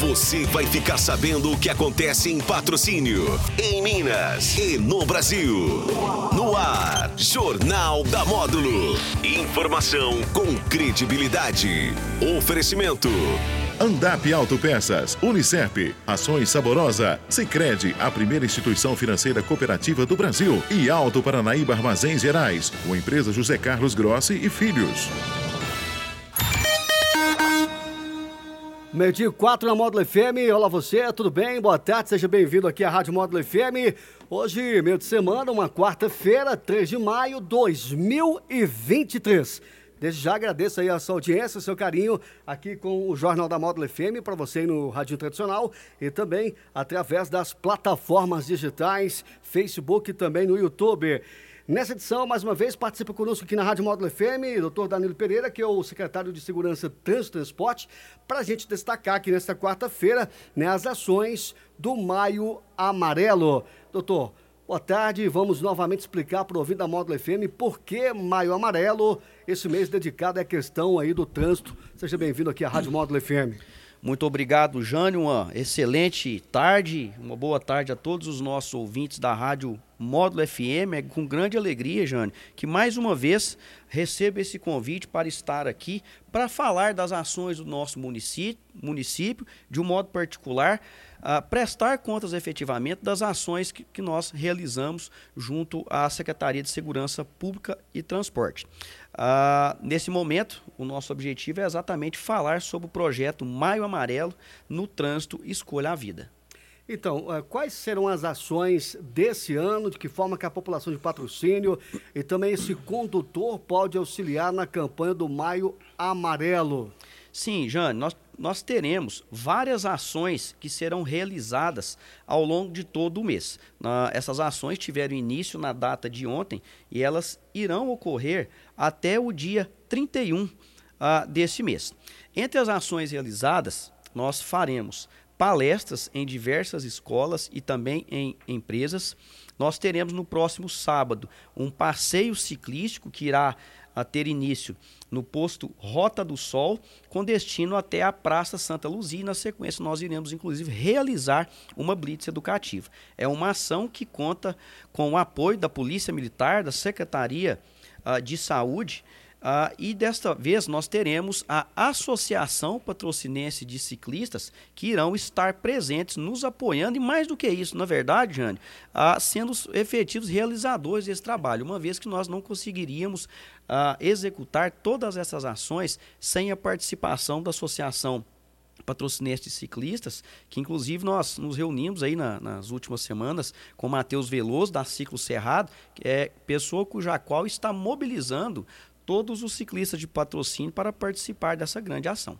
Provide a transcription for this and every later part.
Você vai ficar sabendo o que acontece em patrocínio, em Minas e no Brasil. No ar, Jornal da Módulo. Informação com credibilidade. Oferecimento. Andap Autopeças, Unicep, Ações Saborosa, Sicredi, a primeira instituição financeira cooperativa do Brasil e Alto Paranaíba Armazéns Gerais, com empresa José Carlos Grossi e Filhos. Meio-dia 4 na Módulo FM. Olá você, tudo bem? Boa tarde, seja bem-vindo aqui à Rádio Módulo FM. Hoje, meio de semana, uma quarta-feira, 3 de maio de 2023. Desde já agradeço aí a sua audiência, seu carinho aqui com o Jornal da Módulo FM para você aí no Rádio Tradicional e também através das plataformas digitais, Facebook e também no YouTube. Nessa edição, mais uma vez, participa conosco aqui na Rádio Módulo FM, doutor Danilo Pereira, que é o secretário de Segurança Trânsito e Transporte, para a gente destacar aqui nesta quarta-feira né, as ações do Maio Amarelo. Doutor, boa tarde. Vamos novamente explicar para o ouvinte da Módulo FM por que Maio Amarelo, esse mês dedicado à questão aí do trânsito. Seja bem-vindo aqui à Rádio Módulo FM. Muito obrigado, Jânio. Uma excelente tarde, uma boa tarde a todos os nossos ouvintes da Rádio Módulo FM. É com grande alegria, Jânio, que mais uma vez recebo esse convite para estar aqui para falar das ações do nosso município, município de um modo particular, prestar contas efetivamente das ações que, que nós realizamos junto à Secretaria de Segurança Pública e Transporte. Uh, nesse momento, o nosso objetivo é exatamente falar sobre o projeto Maio Amarelo no Trânsito Escolha a Vida. Então, uh, quais serão as ações desse ano, de que forma que a população de patrocínio e também esse condutor pode auxiliar na campanha do Maio Amarelo? Sim, Jane, nós, nós teremos várias ações que serão realizadas ao longo de todo o mês. Uh, essas ações tiveram início na data de ontem e elas irão ocorrer até o dia 31 uh, deste mês. Entre as ações realizadas, nós faremos palestras em diversas escolas e também em empresas. Nós teremos no próximo sábado um passeio ciclístico que irá a ter início no posto Rota do Sol, com destino até a Praça Santa Luzia. E na sequência, nós iremos, inclusive, realizar uma blitz educativa. É uma ação que conta com o apoio da Polícia Militar, da Secretaria uh, de Saúde. Uh, e desta vez nós teremos a Associação Patrocinense de Ciclistas que irão estar presentes, nos apoiando, e mais do que isso, na verdade, Jane, uh, sendo os efetivos realizadores desse trabalho, uma vez que nós não conseguiríamos uh, executar todas essas ações sem a participação da Associação patrocinense de ciclistas, que inclusive nós nos reunimos aí na, nas últimas semanas com Matheus Veloso, da Ciclo Cerrado, que é pessoa cuja qual está mobilizando todos os ciclistas de patrocínio para participar dessa grande ação.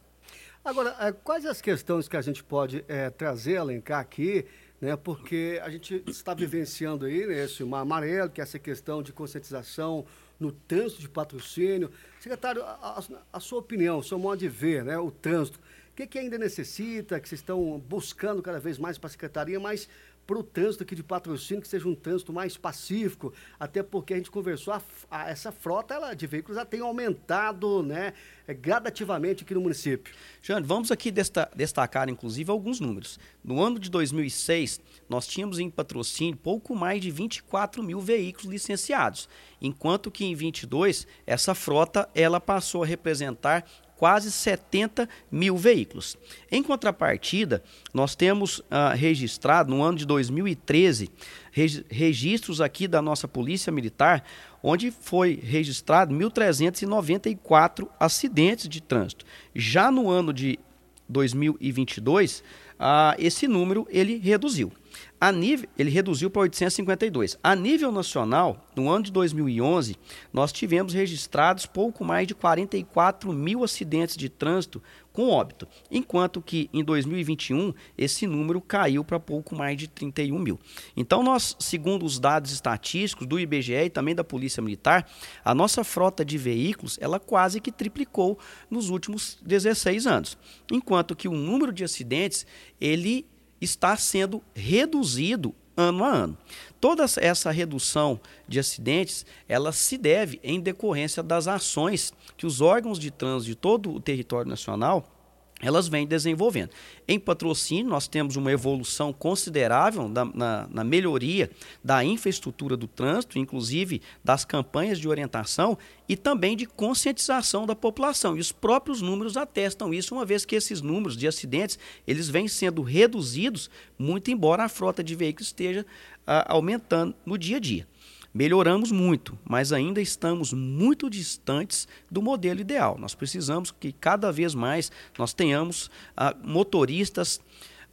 Agora, eh, quais as questões que a gente pode é, trazer, elencar aqui, né, porque a gente está vivenciando aí né, esse mar amarelo, que é essa questão de conscientização no trânsito de patrocínio. Secretário, a, a, a sua opinião, o seu modo de ver né, o trânsito, o que, que ainda necessita, que vocês estão buscando cada vez mais para a Secretaria, mas para o trânsito aqui de patrocínio, que seja um trânsito mais pacífico, até porque a gente conversou, a, a, essa frota ela, de veículos já tem aumentado né, é, gradativamente aqui no município. Jane, vamos aqui desta, destacar, inclusive, alguns números. No ano de 2006, nós tínhamos em patrocínio pouco mais de 24 mil veículos licenciados, enquanto que em 22, essa frota ela passou a representar quase 70 mil veículos. Em contrapartida, nós temos uh, registrado no ano de 2013 registros aqui da nossa Polícia Militar, onde foi registrado 1.394 acidentes de trânsito. Já no ano de 2022, uh, esse número ele reduziu. A nível, ele reduziu para 852. A nível nacional, no ano de 2011, nós tivemos registrados pouco mais de 44 mil acidentes de trânsito com óbito, enquanto que em 2021 esse número caiu para pouco mais de 31 mil. Então, nós, segundo os dados estatísticos do IBGE e também da Polícia Militar, a nossa frota de veículos ela quase que triplicou nos últimos 16 anos, enquanto que o número de acidentes ele está sendo reduzido ano a ano. Toda essa redução de acidentes, ela se deve em decorrência das ações que os órgãos de trânsito de todo o território nacional elas vêm desenvolvendo. Em patrocínio, nós temos uma evolução considerável na, na, melhoria da infraestrutura do trânsito, inclusive das campanhas de orientação e também de conscientização da população. E os próprios números atestam isso, uma vez que esses números de acidentes eles vêm sendo reduzidos, muito embora a frota de veículos esteja ah, aumentando no dia a dia. Melhoramos muito, mas ainda estamos muito distantes do modelo ideal. Nós precisamos que cada vez mais nós tenhamos ah, motoristas,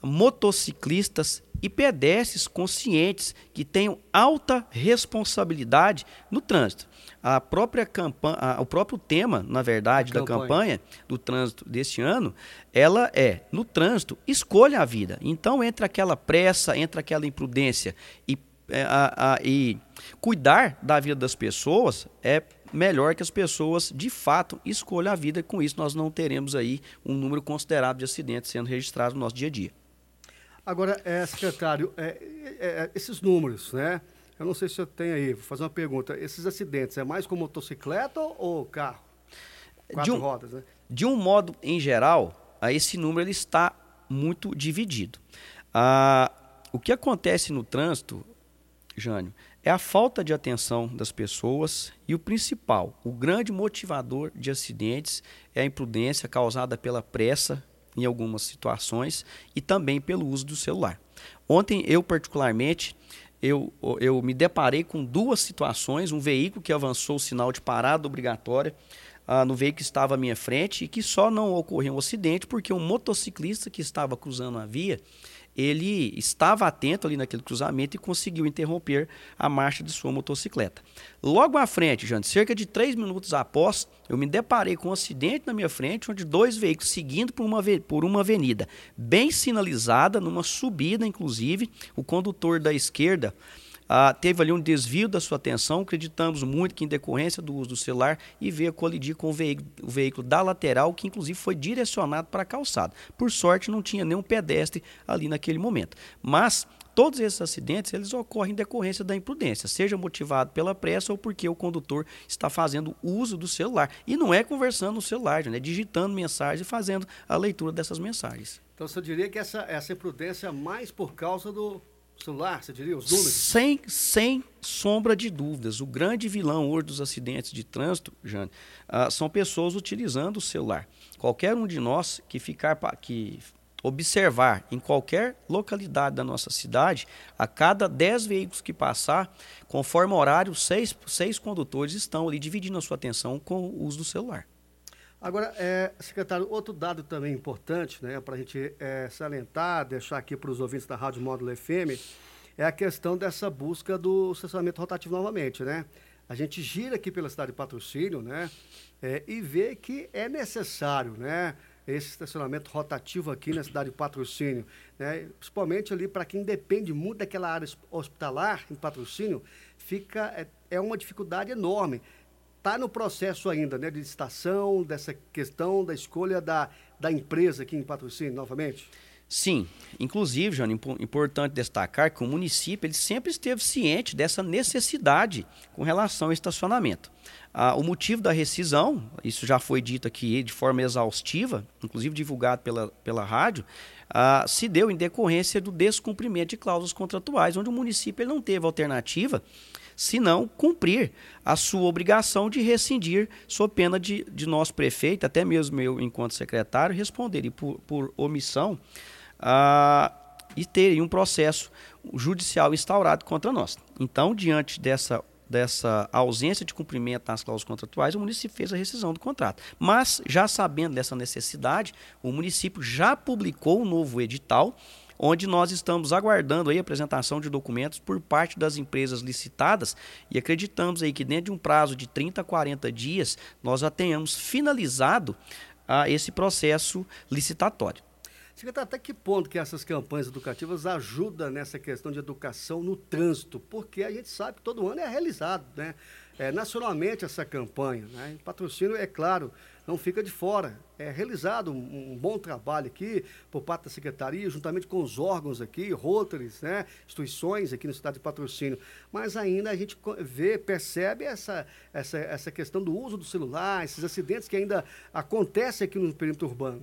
motociclistas e pedestres conscientes que tenham alta responsabilidade no trânsito. A própria campanha, o próprio tema, na verdade, da campanha. campanha do trânsito deste ano, ela é no trânsito escolha a vida. Então, entre aquela pressa, entre aquela imprudência e é, a, a, e cuidar da vida das pessoas é melhor que as pessoas de fato escolham a vida. Com isso, nós não teremos aí um número considerável de acidentes sendo registrados no nosso dia a dia. Agora, é, secretário, é, é, é esses números, né? Eu não sei se eu tenho aí, vou fazer uma pergunta. Esses acidentes é mais com motocicleta ou carro? Quatro de um, rodas, né? De um modo em geral, esse número ele está muito dividido. Ah, o que acontece no trânsito Jânio, é a falta de atenção das pessoas e o principal, o grande motivador de acidentes é a imprudência causada pela pressa em algumas situações e também pelo uso do celular. Ontem eu particularmente eu, eu me deparei com duas situações, um veículo que avançou o sinal de parada obrigatória ah, no veículo que estava à minha frente e que só não ocorreu um acidente porque um motociclista que estava cruzando a via ele estava atento ali naquele cruzamento e conseguiu interromper a marcha de sua motocicleta. Logo à frente, Jante, cerca de três minutos após, eu me deparei com um acidente na minha frente, onde dois veículos seguindo por uma, por uma avenida bem sinalizada, numa subida, inclusive, o condutor da esquerda ah, teve ali um desvio da sua atenção, acreditamos muito que em decorrência do uso do celular e veio colidir com o veículo, o veículo da lateral, que inclusive foi direcionado para a calçada. Por sorte, não tinha nenhum pedestre ali naquele momento. Mas todos esses acidentes eles ocorrem em decorrência da imprudência, seja motivado pela pressa ou porque o condutor está fazendo uso do celular. E não é conversando no celular, é digitando mensagens e fazendo a leitura dessas mensagens. Então você diria que essa, essa imprudência é mais por causa do, celular, você diria, os números? Sem, sem sombra de dúvidas. O grande vilão hoje dos acidentes de trânsito, Jane, uh, são pessoas utilizando o celular. Qualquer um de nós que ficar que observar em qualquer localidade da nossa cidade, a cada 10 veículos que passar, conforme horário, seis, seis condutores estão ali dividindo a sua atenção com o uso do celular. Agora, é, secretário, outro dado também importante, né, para a gente é, salientar, deixar aqui para os ouvintes da Rádio Módulo FM, é a questão dessa busca do estacionamento rotativo novamente, né? A gente gira aqui pela cidade de Patrocínio, né, é, e vê que é necessário, né, esse estacionamento rotativo aqui na cidade de Patrocínio, né, principalmente ali para quem depende muito daquela área hospitalar em Patrocínio, fica é, é uma dificuldade enorme está no processo ainda, né, de licitação, dessa questão da escolha da, da empresa aqui em patrocínio novamente? Sim, inclusive, João, importante destacar que o município ele sempre esteve ciente dessa necessidade com relação ao estacionamento. Ah, o motivo da rescisão, isso já foi dito aqui de forma exaustiva, inclusive divulgado pela, pela rádio, ah, se deu em decorrência do descumprimento de cláusulas contratuais, onde o município ele não teve alternativa se não cumprir a sua obrigação de rescindir, sob pena de, de nosso prefeito, até mesmo eu, enquanto secretário, responder por, por omissão ah, e ter um processo judicial instaurado contra nós. Então, diante dessa dessa ausência de cumprimento das cláusulas contratuais, o município fez a rescisão do contrato. Mas, já sabendo dessa necessidade, o município já publicou um novo edital onde nós estamos aguardando aí a apresentação de documentos por parte das empresas licitadas e acreditamos aí que dentro de um prazo de 30 a 40 dias nós já tenhamos finalizado ah, esse processo licitatório. Secretário, até que ponto que essas campanhas educativas ajudam nessa questão de educação no trânsito? Porque a gente sabe que todo ano é realizado, né? É, nacionalmente essa campanha. Né? Patrocínio, é claro, não fica de fora. É realizado um, um, bom trabalho aqui por parte da Secretaria, juntamente com os órgãos aqui, Rotaries, né, instituições aqui na cidade de patrocínio. Mas ainda a gente vê, percebe essa, essa, essa questão do uso do celular, esses acidentes que ainda acontecem aqui no perímetro urbano.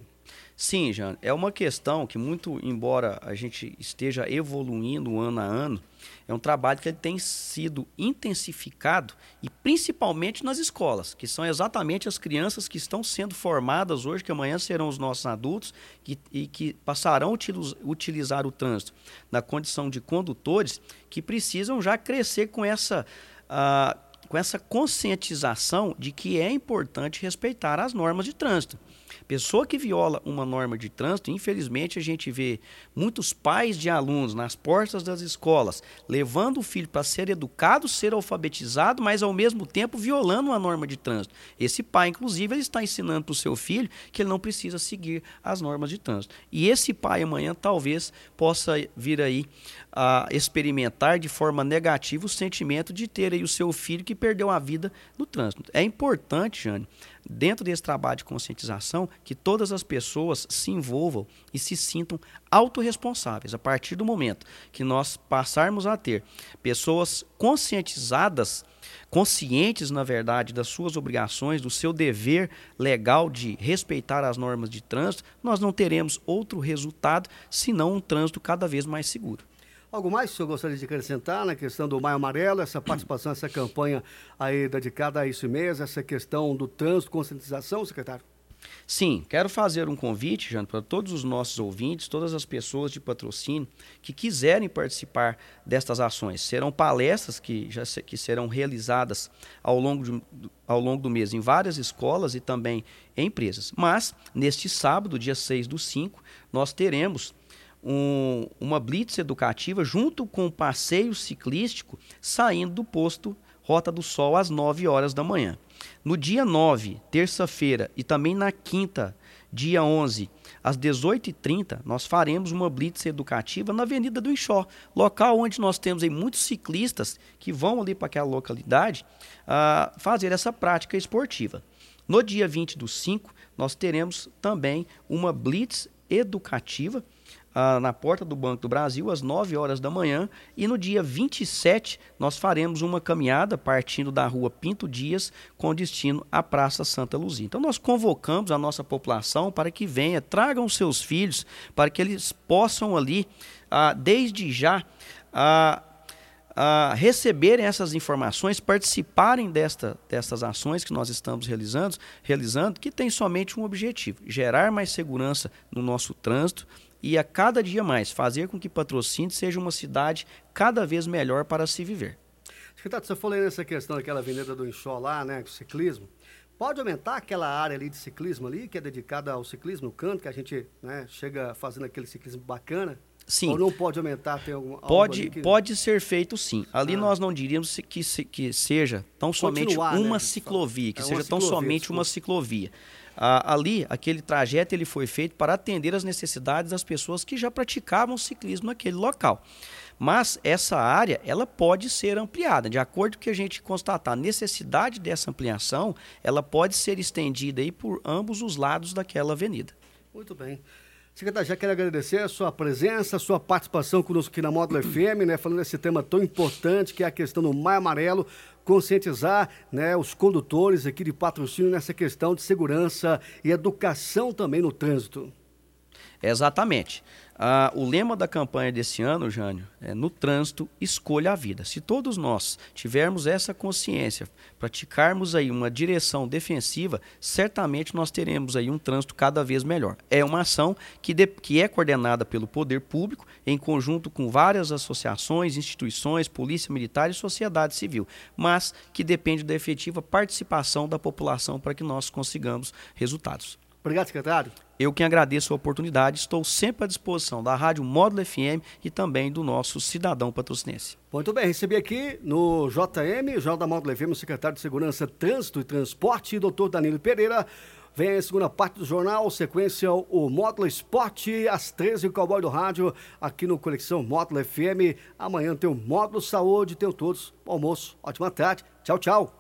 Sim, Jean, é uma questão que muito, embora a gente esteja evoluindo ano a ano, é um trabalho que tem sido intensificado e principalmente nas escolas, que são exatamente as crianças que estão sendo formadas hoje, que amanhã serão os nossos adultos que, e que passarão a utilizar o trânsito na condição de condutores, que precisam já crescer com essa. Uh, com essa conscientização de que é importante respeitar as normas de trânsito. Pessoa que viola uma norma de trânsito, infelizmente a gente vê muitos pais de alunos nas portas das escolas levando o filho para ser educado, ser alfabetizado, mas ao mesmo tempo violando uma norma de trânsito. Esse pai, inclusive, ele está ensinando para o seu filho que ele não precisa seguir as normas de trânsito. E esse pai amanhã talvez possa vir aí a experimentar de forma negativa o sentimento de ter aí o seu filho que perdeu a vida no trânsito. É importante, Jane, dentro desse trabalho de conscientização, que todas as pessoas se envolvam e se sintam autorresponsáveis. A partir do momento que nós passarmos a ter pessoas conscientizadas, conscientes, na verdade, das suas obrigações, do seu dever legal de respeitar as normas de trânsito, nós não teremos outro resultado senão um trânsito cada vez mais seguro. Algo mais que o senhor gostaria de acrescentar na questão do Maio Amarelo, essa participação, essa campanha aí dedicada a isso mesmo, essa questão do trânsito, conscientização, secretário? Sim, quero fazer um convite, Jano, para todos os nossos ouvintes, todas as pessoas de patrocínio que quiserem participar destas ações. Serão palestras que, já se, que serão realizadas ao longo, de, ao longo do mês em várias escolas e também em empresas. Mas, neste sábado, dia 6 do 5, nós teremos um, uma blitz educativa junto com um passeio ciclístico saindo do posto Rota do Sol às 9 horas da manhã. No dia 9, terça-feira, e também na quinta, dia 11, às 18h30, nós faremos uma blitz educativa na Avenida do Inchó, local onde nós temos aí muitos ciclistas que vão ali para aquela localidade uh, fazer essa prática esportiva. No dia 20 do 5, nós teremos também uma blitz educativa ah, na porta do Banco do Brasil às 9 horas da manhã e no dia 27 nós faremos uma caminhada partindo da rua Pinto Dias com destino à Praça Santa Luzia. Então nós convocamos a nossa população para que venha, tragam seus filhos, para que eles possam ali, ah, desde já, ah, Uh, receberem essas informações, participarem desta, dessas ações que nós estamos realizando, realizando, que tem somente um objetivo: gerar mais segurança no nosso trânsito, e a cada dia mais fazer com que Patrocínio seja uma cidade cada vez melhor para se viver. Secretário, você falou aí nessa questão daquela avenida do Enxó lá, né, com ciclismo. Pode aumentar aquela área ali de ciclismo ali, que é dedicada ao ciclismo, no canto, que a gente né, chega fazendo aquele ciclismo bacana? Sim. Ou não pode aumentar? Tem algum, pode, que... pode ser feito sim. Ali ah. nós não diríamos que, que seja tão somente Continuar, uma né? ciclovia, que é seja tão somente desculpa. uma ciclovia. Ali, aquele trajeto ele foi feito para atender as necessidades das pessoas que já praticavam ciclismo naquele local. Mas essa área, ela pode ser ampliada. De acordo com que a gente constatar a necessidade dessa ampliação, ela pode ser estendida aí por ambos os lados daquela avenida. Muito bem. Secretário, já quero agradecer a sua presença, a sua participação conosco aqui na Módulo FM, né, falando desse tema tão importante que é a questão do Maio Amarelo, conscientizar né, os condutores aqui de patrocínio nessa questão de segurança e educação também no trânsito. Exatamente. Ah, o lema da campanha desse ano, Jânio, é no trânsito, escolha a vida. Se todos nós tivermos essa consciência, praticarmos aí uma direção defensiva, certamente nós teremos aí um trânsito cada vez melhor. É uma ação que, de, que é coordenada pelo poder público, em conjunto com várias associações, instituições, polícia militar e sociedade civil, mas que depende da efetiva participação da população para que nós consigamos resultados. Obrigado, secretário. Eu que agradeço a oportunidade, estou sempre à disposição da Rádio Módulo FM e também do nosso cidadão patrocinense. Muito bem, recebi aqui no JM, Jornal da Módulo FM, o secretário de Segurança, Trânsito e Transporte, doutor Danilo Pereira. Vem a segunda parte do jornal, sequência o Módulo Esporte, às 13 o Cowboy do Rádio, aqui no Conexão Módulo FM. Amanhã tem o Módulo Saúde, tenham todos bom almoço, ótima tarde, tchau, tchau.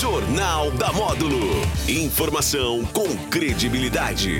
Jornal da Módulo. Informação com credibilidade.